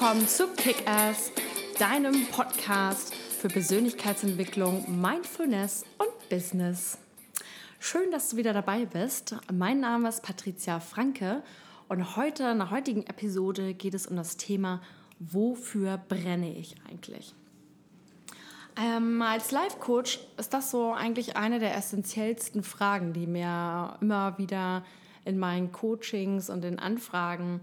willkommen zu Kick-Ass, deinem Podcast für Persönlichkeitsentwicklung, Mindfulness und Business. Schön, dass du wieder dabei bist. Mein Name ist Patricia Franke und heute, der heutigen Episode, geht es um das Thema, wofür brenne ich eigentlich? Ähm, als Life-Coach ist das so eigentlich eine der essentiellsten Fragen, die mir immer wieder in meinen Coachings und in Anfragen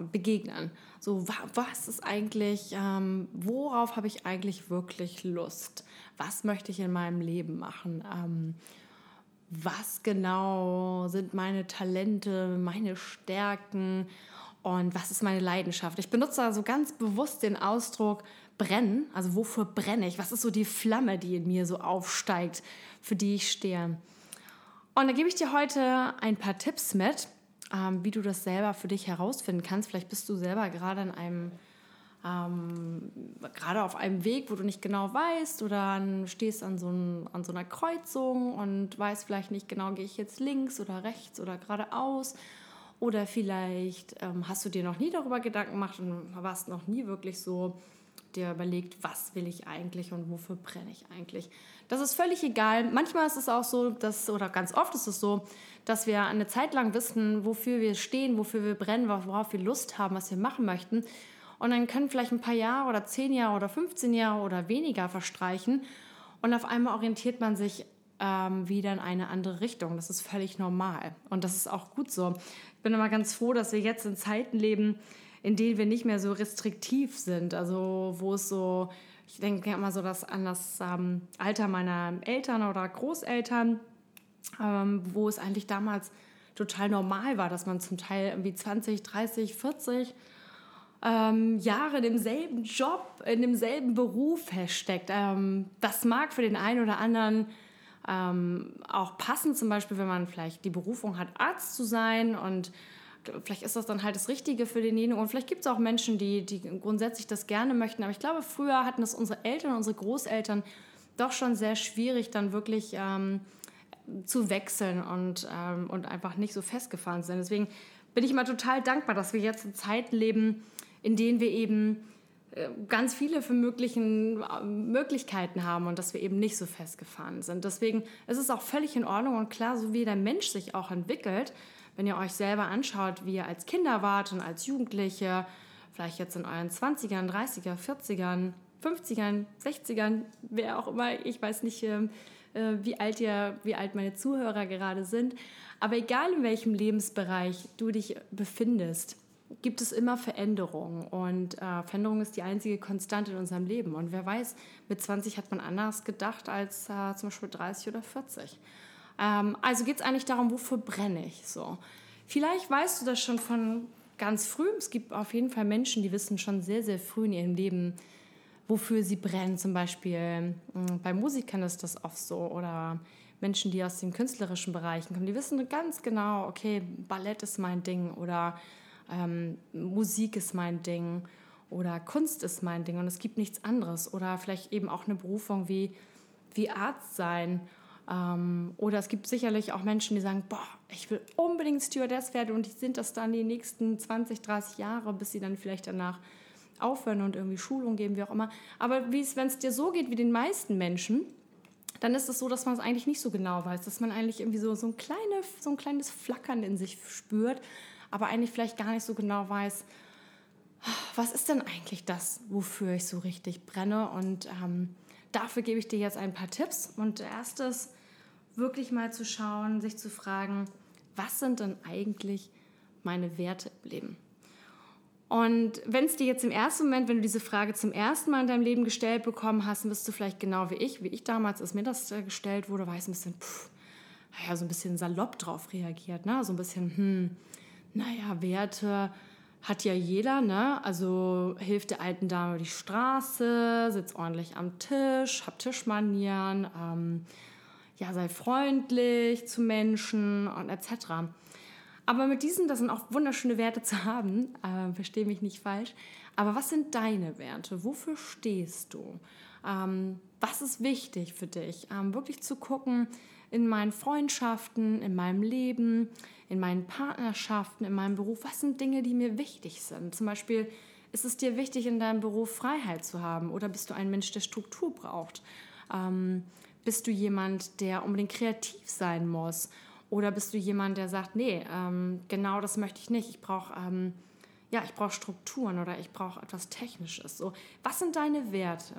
begegnen. So, was ist eigentlich, ähm, worauf habe ich eigentlich wirklich Lust? Was möchte ich in meinem Leben machen? Ähm, was genau sind meine Talente, meine Stärken und was ist meine Leidenschaft? Ich benutze also ganz bewusst den Ausdruck brennen. Also wofür brenne ich? Was ist so die Flamme, die in mir so aufsteigt, für die ich stehe? Und da gebe ich dir heute ein paar Tipps mit, ähm, wie du das selber für dich herausfinden kannst. Vielleicht bist du selber gerade in einem ähm, gerade auf einem Weg, wo du nicht genau weißt oder stehst an so, ein, an so einer Kreuzung und weißt vielleicht nicht genau, gehe ich jetzt links oder rechts oder geradeaus. Oder vielleicht ähm, hast du dir noch nie darüber Gedanken gemacht und warst noch nie wirklich so dir überlegt, was will ich eigentlich und wofür brenne ich eigentlich. Das ist völlig egal. Manchmal ist es auch so, dass, oder ganz oft ist es so, dass wir eine Zeit lang wissen, wofür wir stehen, wofür wir brennen, worauf wir Lust haben, was wir machen möchten. Und dann können vielleicht ein paar Jahre oder zehn Jahre oder 15 Jahre oder weniger verstreichen. Und auf einmal orientiert man sich ähm, wieder in eine andere Richtung. Das ist völlig normal. Und das ist auch gut so. Ich bin immer ganz froh, dass wir jetzt in Zeiten leben, in denen wir nicht mehr so restriktiv sind. Also wo es so, ich denke immer so dass an das ähm, Alter meiner Eltern oder Großeltern, ähm, wo es eigentlich damals total normal war, dass man zum Teil irgendwie 20, 30, 40 ähm, Jahre in demselben Job, in demselben Beruf feststeckt. Ähm, das mag für den einen oder anderen ähm, auch passen, zum Beispiel, wenn man vielleicht die Berufung hat, Arzt zu sein und vielleicht ist das dann halt das Richtige für denjenigen. Und vielleicht gibt es auch Menschen, die, die grundsätzlich das gerne möchten. Aber ich glaube, früher hatten das unsere Eltern, unsere Großeltern doch schon sehr schwierig, dann wirklich ähm, zu wechseln und, ähm, und einfach nicht so festgefahren sein. Deswegen bin ich immer total dankbar, dass wir jetzt in Zeiten leben, in denen wir eben äh, ganz viele für möglichen äh, Möglichkeiten haben und dass wir eben nicht so festgefahren sind. Deswegen ist es auch völlig in Ordnung und klar, so wie der Mensch sich auch entwickelt, wenn ihr euch selber anschaut, wie ihr als Kinder wart und als Jugendliche, vielleicht jetzt in euren 20ern, 30er, 40ern, 50ern, 60ern, wer auch immer, ich weiß nicht, ähm, äh, wie alt ihr, wie alt meine Zuhörer gerade sind, aber egal in welchem Lebensbereich du dich befindest, gibt es immer Veränderungen und äh, Veränderung ist die einzige Konstante in unserem Leben. Und wer weiß, mit 20 hat man anders gedacht als äh, zum Beispiel 30 oder 40. Ähm, also geht es eigentlich darum, wofür brenne ich so. Vielleicht weißt du das schon von ganz früh. Es gibt auf jeden Fall Menschen, die wissen schon sehr, sehr früh in ihrem Leben, wofür sie brennen. Zum Beispiel hm, bei Musikern ist das oft so oder Menschen, die aus den künstlerischen Bereichen kommen, die wissen ganz genau, okay, Ballett ist mein Ding oder ähm, Musik ist mein Ding oder Kunst ist mein Ding und es gibt nichts anderes oder vielleicht eben auch eine Berufung wie, wie Arzt sein ähm, oder es gibt sicherlich auch Menschen, die sagen, boah, ich will unbedingt Stewardess werden und die sind das dann die nächsten 20, 30 Jahre, bis sie dann vielleicht danach aufhören und irgendwie Schulung geben, wie auch immer. Aber wenn es dir so geht wie den meisten Menschen, dann ist es so, dass man es eigentlich nicht so genau weiß, dass man eigentlich irgendwie so, so, ein, kleine, so ein kleines Flackern in sich spürt, aber eigentlich vielleicht gar nicht so genau weiß, was ist denn eigentlich das, wofür ich so richtig brenne und ähm, dafür gebe ich dir jetzt ein paar Tipps. Und erstes, wirklich mal zu schauen, sich zu fragen, was sind denn eigentlich meine Werte im Leben? Und wenn es dir jetzt im ersten Moment, wenn du diese Frage zum ersten Mal in deinem Leben gestellt bekommen hast, dann bist du vielleicht genau wie ich, wie ich damals, als mir das äh, gestellt wurde, war ich ein bisschen, pff, naja, so ein bisschen salopp drauf reagiert, ne? so ein bisschen, hm, naja, Werte, hat ja jeder, ne? Also hilft der alten Dame die Straße, sitzt ordentlich am Tisch, hab Tischmanieren, ähm, ja, sei freundlich zu Menschen und etc. Aber mit diesen, das sind auch wunderschöne Werte zu haben, äh, verstehe mich nicht falsch. Aber was sind deine Werte? Wofür stehst du? Ähm, was ist wichtig für dich? Ähm, wirklich zu gucken in meinen Freundschaften, in meinem Leben, in meinen Partnerschaften, in meinem Beruf, was sind Dinge, die mir wichtig sind. Zum Beispiel Ist es dir wichtig, in deinem Beruf Freiheit zu haben oder bist du ein Mensch, der Struktur braucht? Ähm, bist du jemand, der unbedingt kreativ sein muss? Oder bist du jemand, der sagt, nee, ähm, genau das möchte ich nicht. Ich brauche ähm, ja, ich Strukturen oder ich brauche etwas Technisches. So, was sind deine Werte?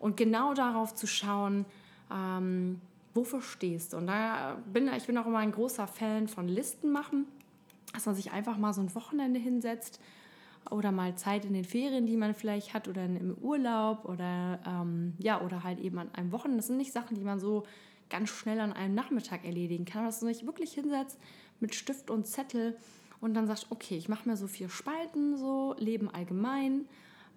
Und genau darauf zu schauen, ähm, wofür stehst du. Und da bin ich bin auch immer ein großer Fan von Listen machen, dass man sich einfach mal so ein Wochenende hinsetzt oder mal Zeit in den Ferien, die man vielleicht hat oder im Urlaub oder ähm, ja oder halt eben an einem Wochenende. Das sind nicht Sachen, die man so ganz schnell an einem Nachmittag erledigen kann, dass du dich wirklich hinsetzt mit Stift und Zettel und dann sagst, okay, ich mache mir so vier Spalten, so Leben allgemein,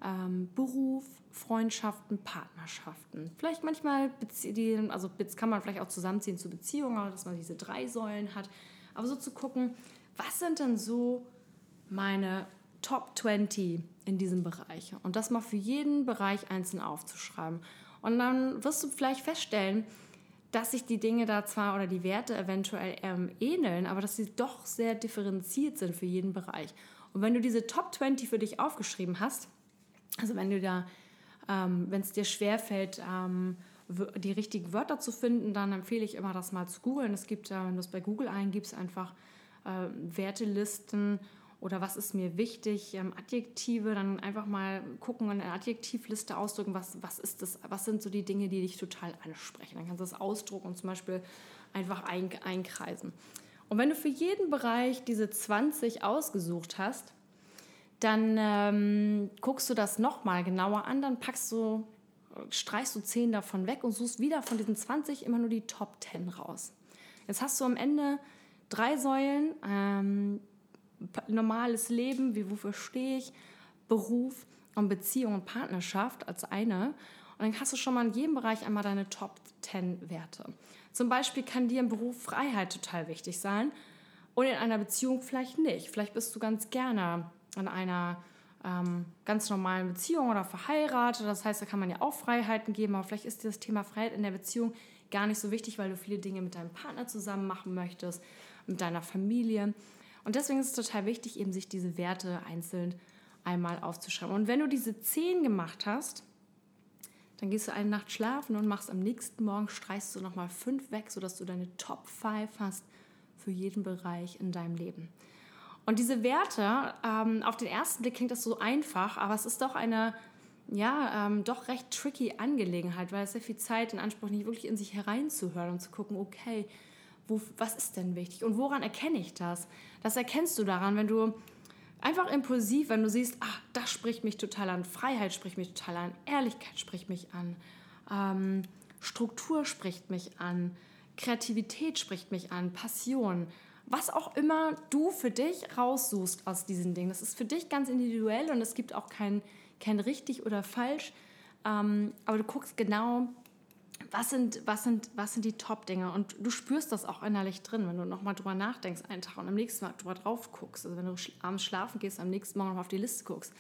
ähm, Beruf, Freundschaften, Partnerschaften. Vielleicht manchmal, die, also kann man vielleicht auch zusammenziehen zu Beziehungen, dass man diese drei Säulen hat. Aber so zu gucken, was sind denn so meine Top 20 in diesem Bereich? Und das mal für jeden Bereich einzeln aufzuschreiben. Und dann wirst du vielleicht feststellen, dass sich die Dinge da zwar oder die Werte eventuell ähm, ähneln, aber dass sie doch sehr differenziert sind für jeden Bereich. Und wenn du diese Top 20 für dich aufgeschrieben hast, also wenn du da, ähm, wenn es dir schwerfällt, ähm, die richtigen Wörter zu finden, dann empfehle ich immer, das mal zu googeln. Es gibt, äh, wenn du es bei Google eingibst, einfach äh, Wertelisten oder was ist mir wichtig, ähm, Adjektive, dann einfach mal gucken und eine Adjektivliste ausdrücken, was, was ist das, was sind so die Dinge, die dich total ansprechen. Dann kannst du das ausdrucken und zum Beispiel einfach ein, einkreisen. Und wenn du für jeden Bereich diese 20 ausgesucht hast, dann ähm, guckst du das nochmal genauer an, dann packst du, streichst du 10 davon weg und suchst wieder von diesen 20 immer nur die Top 10 raus. Jetzt hast du am Ende drei Säulen, ähm, normales Leben, wie wofür stehe ich, Beruf und Beziehung und Partnerschaft als eine. Und dann hast du schon mal in jedem Bereich einmal deine Top 10 Werte. Zum Beispiel kann dir im Beruf Freiheit total wichtig sein und in einer Beziehung vielleicht nicht. Vielleicht bist du ganz gerne in einer ähm, ganz normalen Beziehung oder verheiratet. Das heißt, da kann man ja auch Freiheiten geben, aber vielleicht ist dir das Thema Freiheit in der Beziehung gar nicht so wichtig, weil du viele Dinge mit deinem Partner zusammen machen möchtest, mit deiner Familie. Und deswegen ist es total wichtig, eben sich diese Werte einzeln einmal aufzuschreiben. Und wenn du diese zehn gemacht hast, dann gehst du eine Nacht schlafen und machst am nächsten Morgen, streichst du nochmal fünf weg, sodass du deine Top 5 hast für jeden Bereich in deinem Leben. Und diese Werte, ähm, auf den ersten Blick klingt das so einfach, aber es ist doch eine, ja, ähm, doch recht tricky Angelegenheit, weil es sehr viel Zeit in Anspruch nicht wirklich in sich hereinzuhören und zu gucken, okay, wo, was ist denn wichtig und woran erkenne ich das? Das erkennst du daran, wenn du einfach impulsiv, wenn du siehst, ach, das spricht mich total an, Freiheit spricht mich total an, Ehrlichkeit spricht mich an, ähm, Struktur spricht mich an, Kreativität spricht mich an, Passion, was auch immer du für dich raussuchst aus diesen Dingen. Das ist für dich ganz individuell und es gibt auch kein, kein richtig oder falsch. Ähm, aber du guckst genau, was sind, was sind, was sind die Top-Dinge? Und du spürst das auch innerlich drin, wenn du nochmal drüber nachdenkst einen Tag und am nächsten Mal drüber drauf guckst. Also wenn du abends schlafen gehst, am nächsten Morgen noch auf die Liste guckst,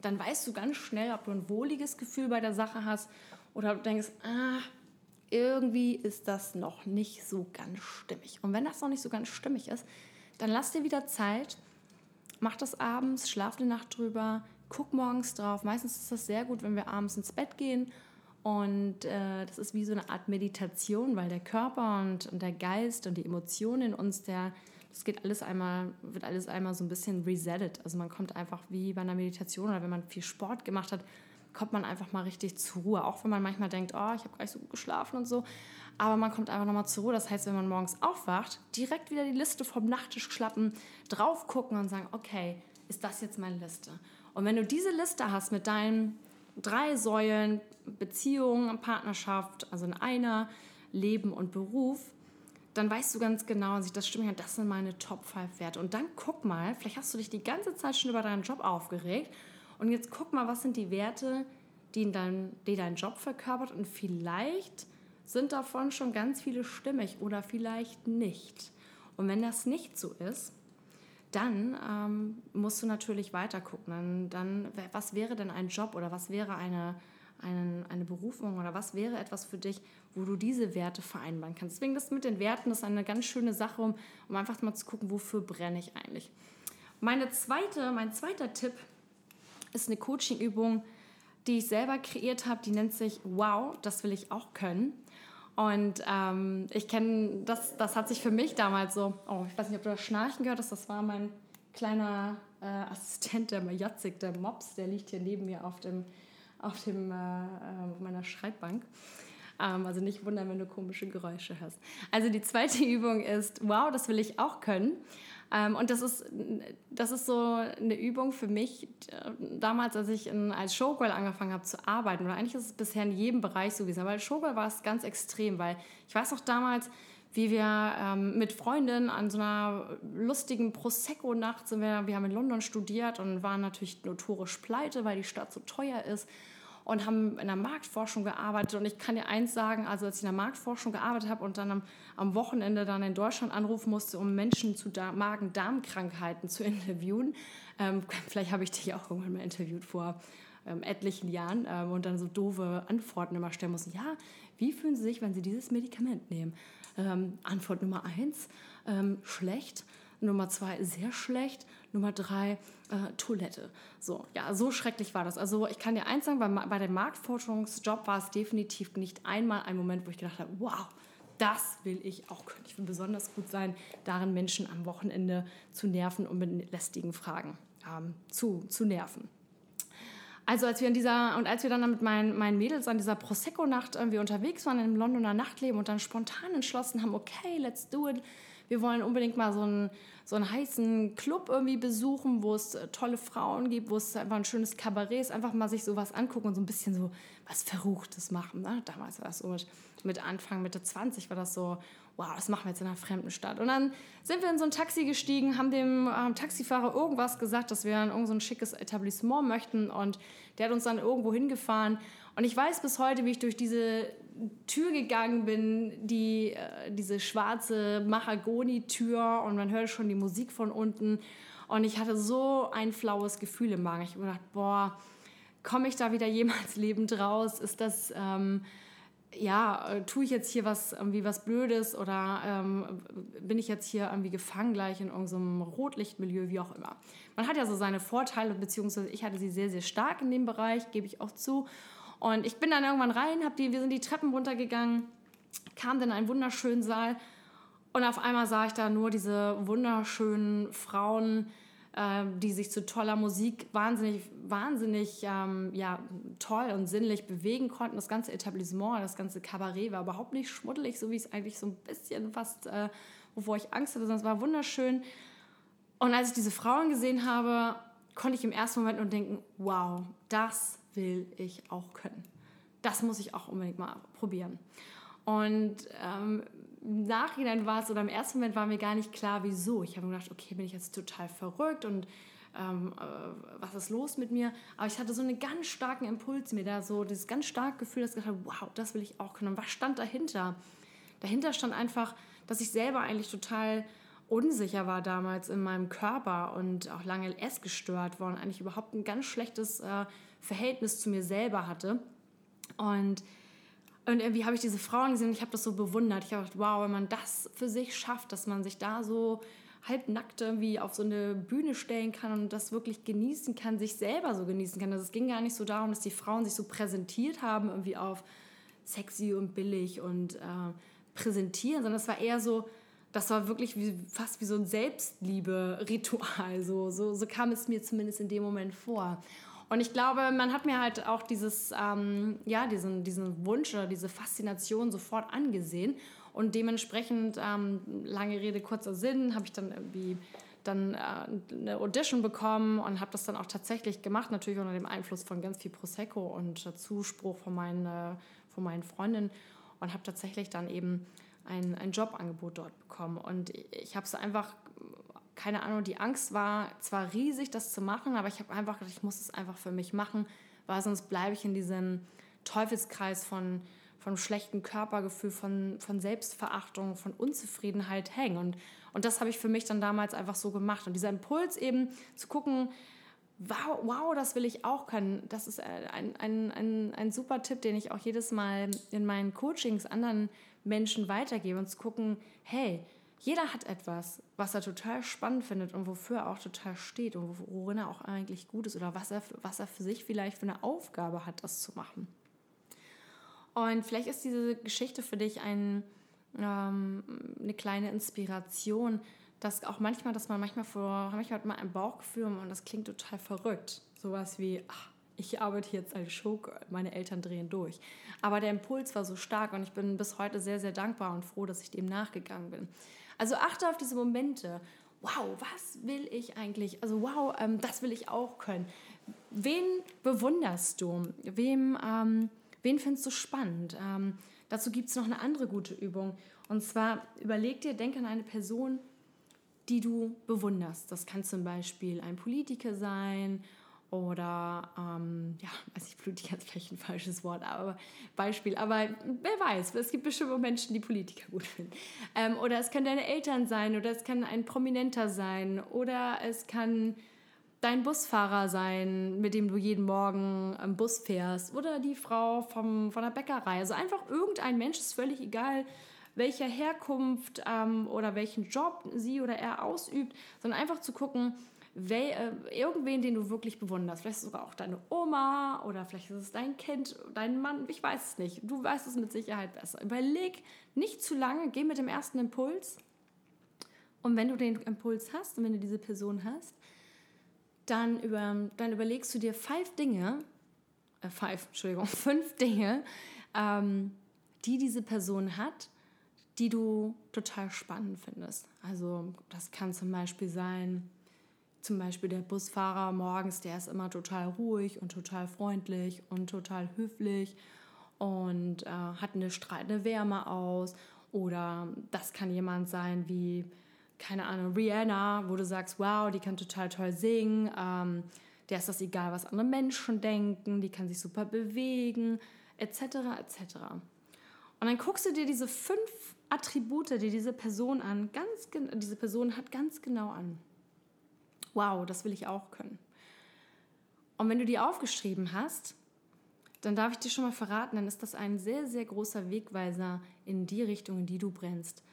dann weißt du ganz schnell, ob du ein wohliges Gefühl bei der Sache hast oder du denkst, ah, irgendwie ist das noch nicht so ganz stimmig. Und wenn das noch nicht so ganz stimmig ist, dann lass dir wieder Zeit, mach das abends, schlaf eine Nacht drüber, guck morgens drauf. Meistens ist das sehr gut, wenn wir abends ins Bett gehen und äh, das ist wie so eine Art Meditation, weil der Körper und, und der Geist und die Emotionen in uns, der, das geht alles einmal, wird alles einmal so ein bisschen resettet. Also man kommt einfach wie bei einer Meditation oder wenn man viel Sport gemacht hat, kommt man einfach mal richtig zur Ruhe. Auch wenn man manchmal denkt, oh, ich habe gar nicht so gut geschlafen und so. Aber man kommt einfach nochmal zur Ruhe. Das heißt, wenn man morgens aufwacht, direkt wieder die Liste vom Nachttisch klappen, drauf gucken und sagen, okay, ist das jetzt meine Liste? Und wenn du diese Liste hast mit deinen drei Säulen, Beziehung, Partnerschaft, also in einer, Leben und Beruf, dann weißt du ganz genau, sich das stimmt, das sind meine Top 5 Werte. Und dann guck mal, vielleicht hast du dich die ganze Zeit schon über deinen Job aufgeregt und jetzt guck mal, was sind die Werte, die, in dein, die dein Job verkörpert und vielleicht sind davon schon ganz viele stimmig oder vielleicht nicht. Und wenn das nicht so ist, dann ähm, musst du natürlich weiter gucken. Dann, dann, was wäre denn ein Job oder was wäre eine, eine, eine Berufung oder was wäre etwas für dich, wo du diese Werte vereinbaren kannst. Deswegen das mit den Werten ist eine ganz schöne Sache, um, um einfach mal zu gucken, wofür brenne ich eigentlich. Meine zweite, mein zweiter Tipp ist eine Coaching-Übung, die ich selber kreiert habe. Die nennt sich Wow, das will ich auch können. Und ähm, ich kenne, das, das hat sich für mich damals so, oh, ich weiß nicht, ob du das Schnarchen gehört hast, das war mein kleiner äh, Assistent, der Majatzik, der Mops, der liegt hier neben mir auf, dem, auf, dem, äh, äh meiner Schreibbank. Ähm, also nicht wundern, wenn du komische Geräusche hörst. Also die zweite Übung ist, wow, das will ich auch können. Ähm, und das ist, das ist so eine Übung für mich, äh, damals, als ich in, als Showgirl angefangen habe zu arbeiten, oder eigentlich ist es bisher in jedem Bereich so gewesen, aber als Showgirl war es ganz extrem, weil ich weiß noch damals, wie wir ähm, mit Freundinnen an so einer lustigen Prosecco-Nacht sind. Wir, wir haben in London studiert und waren natürlich notorisch pleite, weil die Stadt so teuer ist und haben in der Marktforschung gearbeitet. Und ich kann dir eins sagen, also als ich in der Marktforschung gearbeitet habe und dann am, am Wochenende dann in Deutschland anrufen musste, um Menschen zu Magen-Darm-Krankheiten zu interviewen, ähm, vielleicht habe ich dich auch irgendwann mal interviewt vor ähm, etlichen Jahren ähm, und dann so doofe Antworten immer stellen mussten. Ja, wie fühlen Sie sich, wenn Sie dieses Medikament nehmen? Ähm, Antwort Nummer eins, ähm, schlecht. Nummer zwei, sehr schlecht. Nummer drei, äh, Toilette. So, ja, so schrecklich war das. Also ich kann dir eins sagen, bei, bei dem Marktforschungsjob war es definitiv nicht einmal ein Moment, wo ich gedacht habe, wow, das will ich auch können. Ich will besonders gut sein, darin Menschen am Wochenende zu nerven und mit lästigen Fragen ähm, zu, zu nerven. Also als wir in dieser und als wir dann mit meinen, meinen Mädels an dieser Prosecco-Nacht irgendwie unterwegs waren im Londoner Nachtleben und dann spontan entschlossen haben, okay, let's do it, wir wollen unbedingt mal so einen, so einen heißen Club irgendwie besuchen, wo es äh, tolle Frauen gibt, wo es einfach ein schönes Kabarett ist, einfach mal sich sowas angucken und so ein bisschen so was Verruchtes machen. Ne? Damals war das so mit, mit Anfang, Mitte 20 war das so, wow, das machen wir jetzt in einer fremden Stadt. Und dann sind wir in so ein Taxi gestiegen, haben dem ähm, Taxifahrer irgendwas gesagt, dass wir in irgend so ein schickes Etablissement möchten und der hat uns dann irgendwo hingefahren. Und ich weiß bis heute, wie ich durch diese Tür gegangen bin, die, äh, diese schwarze Mahagoni-Tür und man hörte schon die Musik von unten. Und ich hatte so ein flaues Gefühl im Magen. Ich habe gedacht, boah, komme ich da wieder jemals lebend raus? Ist das, ähm, ja, äh, tue ich jetzt hier was, irgendwie was Blödes oder ähm, bin ich jetzt hier irgendwie gefangen gleich in irgendeinem Rotlichtmilieu, wie auch immer. Man hat ja so seine Vorteile, beziehungsweise ich hatte sie sehr, sehr stark in dem Bereich, gebe ich auch zu. Und ich bin dann irgendwann rein, hab die, wir sind die Treppen runtergegangen, kam dann in einen wunderschönen Saal und auf einmal sah ich da nur diese wunderschönen Frauen, äh, die sich zu toller Musik wahnsinnig, wahnsinnig ähm, ja, toll und sinnlich bewegen konnten. Das ganze Etablissement, das ganze Kabarett war überhaupt nicht schmuddelig, so wie es eigentlich so ein bisschen fast, äh, wovor ich Angst hatte, sondern es war wunderschön. Und als ich diese Frauen gesehen habe, konnte ich im ersten Moment nur denken, wow, das will ich auch können. Das muss ich auch unbedingt mal probieren. Und ähm, im Nachhinein war es, oder im ersten Moment war mir gar nicht klar, wieso. Ich habe mir gedacht, okay, bin ich jetzt total verrückt und ähm, äh, was ist los mit mir? Aber ich hatte so einen ganz starken Impuls mir da, so dieses ganz starke Gefühl, dass ich gedacht habe, wow, das will ich auch können. Und was stand dahinter? Dahinter stand einfach, dass ich selber eigentlich total unsicher war damals in meinem Körper und auch lange essgestört war und eigentlich überhaupt ein ganz schlechtes äh, Verhältnis zu mir selber hatte. Und, und irgendwie habe ich diese Frauen gesehen und ich habe das so bewundert. Ich habe gedacht, wow, wenn man das für sich schafft, dass man sich da so halbnackt irgendwie auf so eine Bühne stellen kann und das wirklich genießen kann, sich selber so genießen kann. Also es ging gar nicht so darum, dass die Frauen sich so präsentiert haben, irgendwie auf sexy und billig und äh, präsentieren, sondern es war eher so, das war wirklich wie, fast wie so ein Selbstliebe-Ritual. So, so, so kam es mir zumindest in dem Moment vor. Und ich glaube, man hat mir halt auch dieses, ähm, ja, diesen, diesen Wunsch oder diese Faszination sofort angesehen. Und dementsprechend, ähm, lange Rede, kurzer Sinn, habe ich dann irgendwie dann äh, eine Audition bekommen und habe das dann auch tatsächlich gemacht, natürlich unter dem Einfluss von ganz viel Prosecco und äh, Zuspruch von meinen, äh, von meinen Freundinnen und habe tatsächlich dann eben ein, ein Jobangebot dort bekommen. Und ich habe es einfach keine Ahnung, die Angst war zwar riesig, das zu machen, aber ich habe einfach gedacht, ich muss es einfach für mich machen, weil sonst bleibe ich in diesem Teufelskreis von, von schlechtem Körpergefühl, von, von Selbstverachtung, von Unzufriedenheit hängen. Und, und das habe ich für mich dann damals einfach so gemacht. Und dieser Impuls eben zu gucken, wow, wow, das will ich auch können, das ist ein, ein, ein, ein super Tipp, den ich auch jedes Mal in meinen Coachings anderen Menschen weitergebe und zu gucken, hey, jeder hat etwas, was er total spannend findet und wofür er auch total steht und worin er auch eigentlich gut ist oder was er, was er für sich vielleicht für eine Aufgabe hat, das zu machen. Und vielleicht ist diese Geschichte für dich ein, ähm, eine kleine Inspiration, dass auch manchmal, dass man manchmal vor, manchmal hat man ein Bauchgefühl und das klingt total verrückt. Sowas wie, ach, ich arbeite jetzt als Showgirl, meine Eltern drehen durch. Aber der Impuls war so stark und ich bin bis heute sehr, sehr dankbar und froh, dass ich dem nachgegangen bin. Also achte auf diese Momente. Wow, was will ich eigentlich? Also wow, ähm, das will ich auch können. Wen bewunderst du? Wem, ähm, wen findest du spannend? Ähm, dazu gibt es noch eine andere gute Übung. Und zwar überleg dir, denk an eine Person, die du bewunderst. Das kann zum Beispiel ein Politiker sein oder, ähm, ja, also ich Politiker ist vielleicht ein falsches Wort, aber Beispiel. Aber wer weiß, es gibt bestimmt Menschen, die Politiker gut finden. Ähm, oder es können deine Eltern sein oder es kann ein Prominenter sein oder es kann dein Busfahrer sein, mit dem du jeden Morgen im Bus fährst oder die Frau vom, von der Bäckerei. Also einfach irgendein Mensch, ist völlig egal, welcher Herkunft ähm, oder welchen Job sie oder er ausübt, sondern einfach zu gucken, irgendwen, den du wirklich bewunderst. Vielleicht sogar auch deine Oma oder vielleicht ist es dein Kind, dein Mann, ich weiß es nicht. Du weißt es mit Sicherheit besser. Überleg nicht zu lange, geh mit dem ersten Impuls. Und wenn du den Impuls hast und wenn du diese Person hast, dann, über, dann überlegst du dir fünf Dinge, äh, five, Entschuldigung, fünf Dinge, ähm, die diese Person hat, die du total spannend findest. Also das kann zum Beispiel sein, zum Beispiel der Busfahrer morgens, der ist immer total ruhig und total freundlich und total höflich und äh, hat eine strahlende Wärme aus. Oder das kann jemand sein wie, keine Ahnung, Rihanna, wo du sagst, wow, die kann total toll singen. Ähm, der ist das egal, was andere Menschen denken, die kann sich super bewegen, etc. etc. Und dann guckst du dir diese fünf Attribute, die diese Person an, ganz diese Person hat, ganz genau an wow, das will ich auch können. Und wenn du die aufgeschrieben hast, dann darf ich dir schon mal verraten, dann ist das ein sehr, sehr großer Wegweiser in die Richtung, in die du brennst.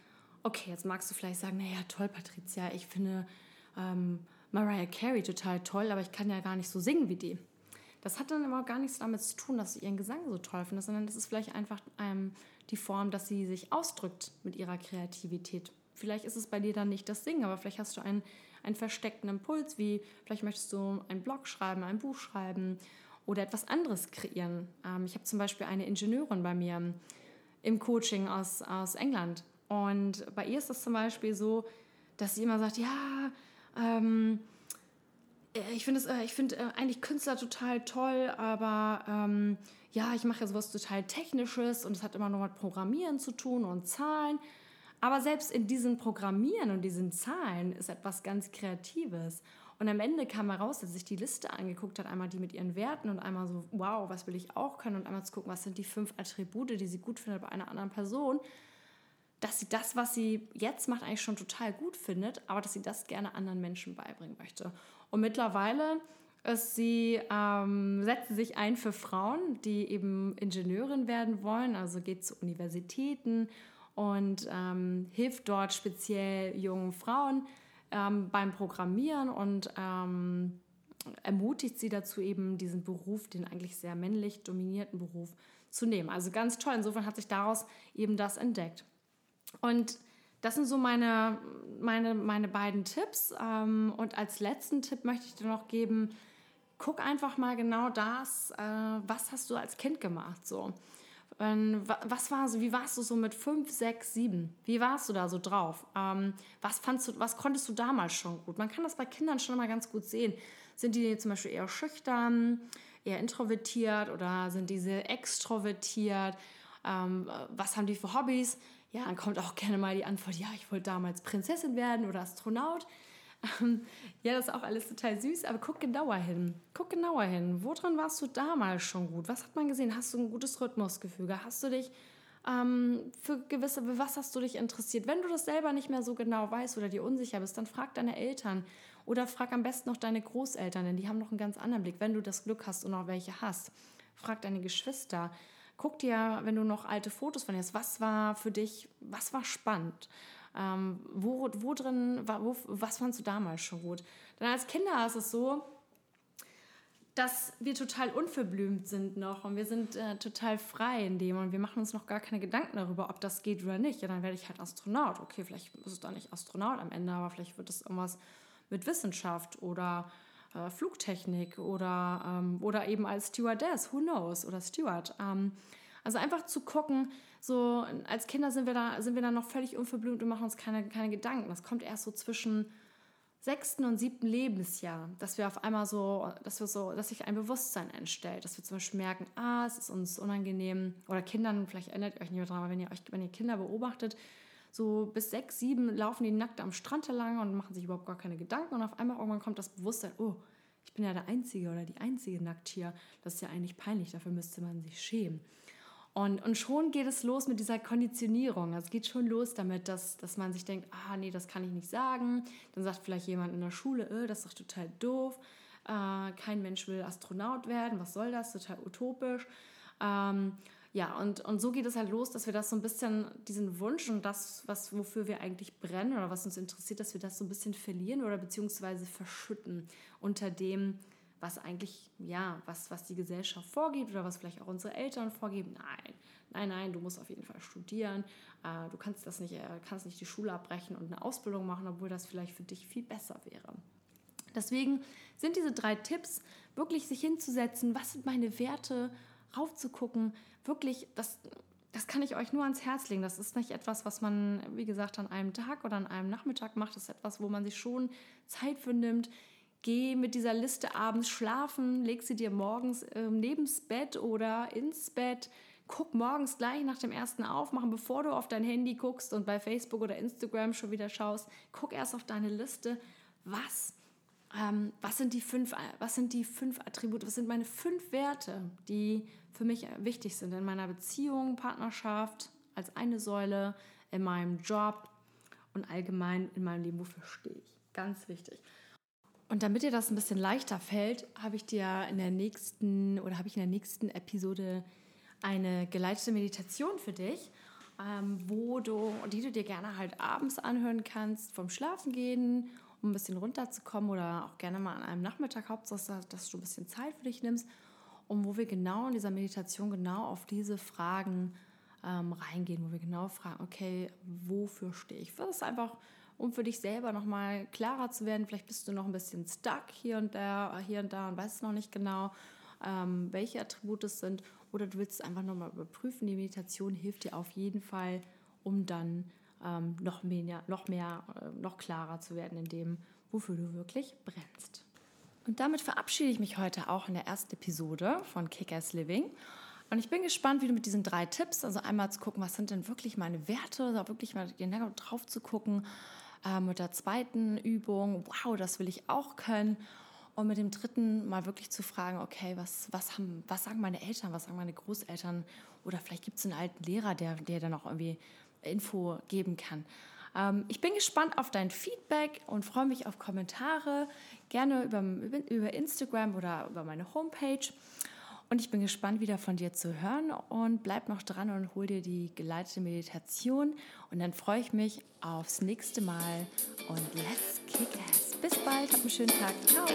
Okay, jetzt magst du vielleicht sagen, naja, toll, Patricia, ich finde ähm, Mariah Carey total toll, aber ich kann ja gar nicht so singen wie die. Das hat dann immer gar nichts damit zu tun, dass du ihren Gesang so toll findest, sondern das ist vielleicht einfach ähm, die Form, dass sie sich ausdrückt mit ihrer Kreativität. Vielleicht ist es bei dir dann nicht das Singen, aber vielleicht hast du einen einen versteckten Impuls, wie vielleicht möchtest du einen Blog schreiben, ein Buch schreiben oder etwas anderes kreieren. Ähm, ich habe zum Beispiel eine Ingenieurin bei mir im Coaching aus, aus England und bei ihr ist das zum Beispiel so, dass sie immer sagt, ja, ähm, ich finde äh, find, äh, eigentlich Künstler total toll, aber ähm, ja, ich mache ja sowas total Technisches und es hat immer noch mit Programmieren zu tun und Zahlen. Aber selbst in diesem Programmieren und diesen Zahlen ist etwas ganz Kreatives. Und am Ende kam heraus, dass sich die Liste angeguckt hat, einmal die mit ihren Werten und einmal so, wow, was will ich auch können und einmal zu gucken, was sind die fünf Attribute, die sie gut findet bei einer anderen Person, dass sie das, was sie jetzt macht, eigentlich schon total gut findet, aber dass sie das gerne anderen Menschen beibringen möchte. Und mittlerweile ist sie, ähm, setzt sie sich ein für Frauen, die eben Ingenieurin werden wollen, also geht zu Universitäten und ähm, hilft dort speziell jungen Frauen ähm, beim Programmieren und ähm, ermutigt sie dazu, eben diesen Beruf, den eigentlich sehr männlich dominierten Beruf, zu nehmen. Also ganz toll. Insofern hat sich daraus eben das entdeckt. Und das sind so meine, meine, meine beiden Tipps. Ähm, und als letzten Tipp möchte ich dir noch geben, guck einfach mal genau das, äh, was hast du als Kind gemacht. So. Ähm, was war so, wie warst du so mit fünf, sechs, sieben? Wie warst du da so drauf? Ähm, was fandst du, was konntest du damals schon gut? Man kann das bei Kindern schon mal ganz gut sehen. Sind die zum Beispiel eher schüchtern, eher introvertiert oder sind die sehr extrovertiert? Ähm, was haben die für Hobbys? Ja, dann kommt auch gerne mal die Antwort, ja, ich wollte damals Prinzessin werden oder Astronaut. Ja, das ist auch alles total süß, aber guck genauer hin. Guck genauer hin. Woran warst du damals schon gut? Was hat man gesehen? Hast du ein gutes Rhythmusgefüge? Hast du dich ähm, für gewisse, für was hast du dich interessiert? Wenn du das selber nicht mehr so genau weißt oder dir unsicher bist, dann frag deine Eltern oder frag am besten noch deine Großeltern, denn die haben noch einen ganz anderen Blick, wenn du das Glück hast und auch welche hast. Frag deine Geschwister. Guck dir, wenn du noch alte Fotos von dir hast, was war für dich, was war spannend? Ähm, wo, wo drin, wo, was fandst du damals schon gut? Denn als Kinder ist es so, dass wir total unverblümt sind noch und wir sind äh, total frei in dem und wir machen uns noch gar keine Gedanken darüber, ob das geht oder nicht. Ja, dann werde ich halt Astronaut. Okay, vielleicht ist es doch nicht Astronaut am Ende, aber vielleicht wird es irgendwas mit Wissenschaft oder äh, Flugtechnik oder, ähm, oder eben als Stewardess, who knows, oder Steward. Ähm, also einfach zu gucken, so als Kinder sind wir da, sind wir da noch völlig unverblümt und machen uns keine, keine Gedanken. Das kommt erst so zwischen sechsten und siebten Lebensjahr, dass wir auf einmal so, dass wir so, dass sich ein Bewusstsein entstellt, dass wir zum Beispiel merken, ah, es ist uns unangenehm oder Kindern, vielleicht erinnert ihr euch nicht mehr dran, aber wenn ihr euch, wenn ihr Kinder beobachtet, so bis sechs, sieben laufen die nackt am Strand lang und machen sich überhaupt gar keine Gedanken und auf einmal irgendwann kommt das Bewusstsein, oh, ich bin ja der Einzige oder die Einzige nackt hier, das ist ja eigentlich peinlich, dafür müsste man sich schämen. Und, und schon geht es los mit dieser Konditionierung. Also es geht schon los damit, dass, dass man sich denkt, ah nee, das kann ich nicht sagen. Dann sagt vielleicht jemand in der Schule, äh, das ist doch total doof. Äh, kein Mensch will Astronaut werden, was soll das? Total utopisch. Ähm, ja, und, und so geht es halt los, dass wir das so ein bisschen, diesen Wunsch und das, was, wofür wir eigentlich brennen oder was uns interessiert, dass wir das so ein bisschen verlieren oder beziehungsweise verschütten unter dem, was eigentlich, ja, was, was die Gesellschaft vorgibt oder was vielleicht auch unsere Eltern vorgeben. Nein, nein, nein, du musst auf jeden Fall studieren. Äh, du kannst das nicht, äh, kannst nicht die Schule abbrechen und eine Ausbildung machen, obwohl das vielleicht für dich viel besser wäre. Deswegen sind diese drei Tipps, wirklich sich hinzusetzen, was sind meine Werte, raufzugucken, wirklich, das, das kann ich euch nur ans Herz legen. Das ist nicht etwas, was man, wie gesagt, an einem Tag oder an einem Nachmittag macht. Das ist etwas, wo man sich schon Zeit für nimmt, Geh mit dieser Liste abends schlafen, leg sie dir morgens äh, neben's Bett oder ins Bett. Guck morgens gleich nach dem ersten Aufmachen, bevor du auf dein Handy guckst und bei Facebook oder Instagram schon wieder schaust. Guck erst auf deine Liste. Was? Ähm, was, sind die fünf, was sind die fünf Attribute? Was sind meine fünf Werte, die für mich wichtig sind in meiner Beziehung, Partnerschaft, als eine Säule, in meinem Job und allgemein in meinem Leben? Wofür stehe ich? Ganz wichtig. Und damit dir das ein bisschen leichter fällt, habe ich dir in der nächsten oder habe ich in der nächsten Episode eine geleitete Meditation für dich, ähm, wo du, die du dir gerne halt abends anhören kannst vom Schlafengehen, um ein bisschen runterzukommen oder auch gerne mal an einem Nachmittag, Hauptsache, dass du ein bisschen Zeit für dich nimmst, und wo wir genau in dieser Meditation genau auf diese Fragen ähm, reingehen, wo wir genau fragen, okay, wofür stehe ich? Das ist einfach um für dich selber nochmal klarer zu werden. Vielleicht bist du noch ein bisschen stuck hier und da, hier und da und weißt noch nicht genau, ähm, welche Attribute es sind. Oder du willst es einfach nochmal überprüfen. Die Meditation hilft dir auf jeden Fall, um dann ähm, noch mehr, noch, mehr äh, noch klarer zu werden in dem, wofür du wirklich brennst. Und damit verabschiede ich mich heute auch in der ersten Episode von Kick-Ass Living. Und ich bin gespannt, wie du mit diesen drei Tipps, also einmal zu gucken, was sind denn wirklich meine Werte, da wirklich mal genau drauf zu gucken, äh, mit der zweiten Übung, wow, das will ich auch können. Und mit dem dritten mal wirklich zu fragen, okay, was, was, haben, was sagen meine Eltern, was sagen meine Großeltern? Oder vielleicht gibt es einen alten Lehrer, der, der dann auch irgendwie Info geben kann. Ähm, ich bin gespannt auf dein Feedback und freue mich auf Kommentare, gerne über, über Instagram oder über meine Homepage. Und ich bin gespannt, wieder von dir zu hören und bleib noch dran und hol dir die geleitete Meditation. Und dann freue ich mich aufs nächste Mal und let's kick ass. Bis bald, hab einen schönen Tag. Ciao.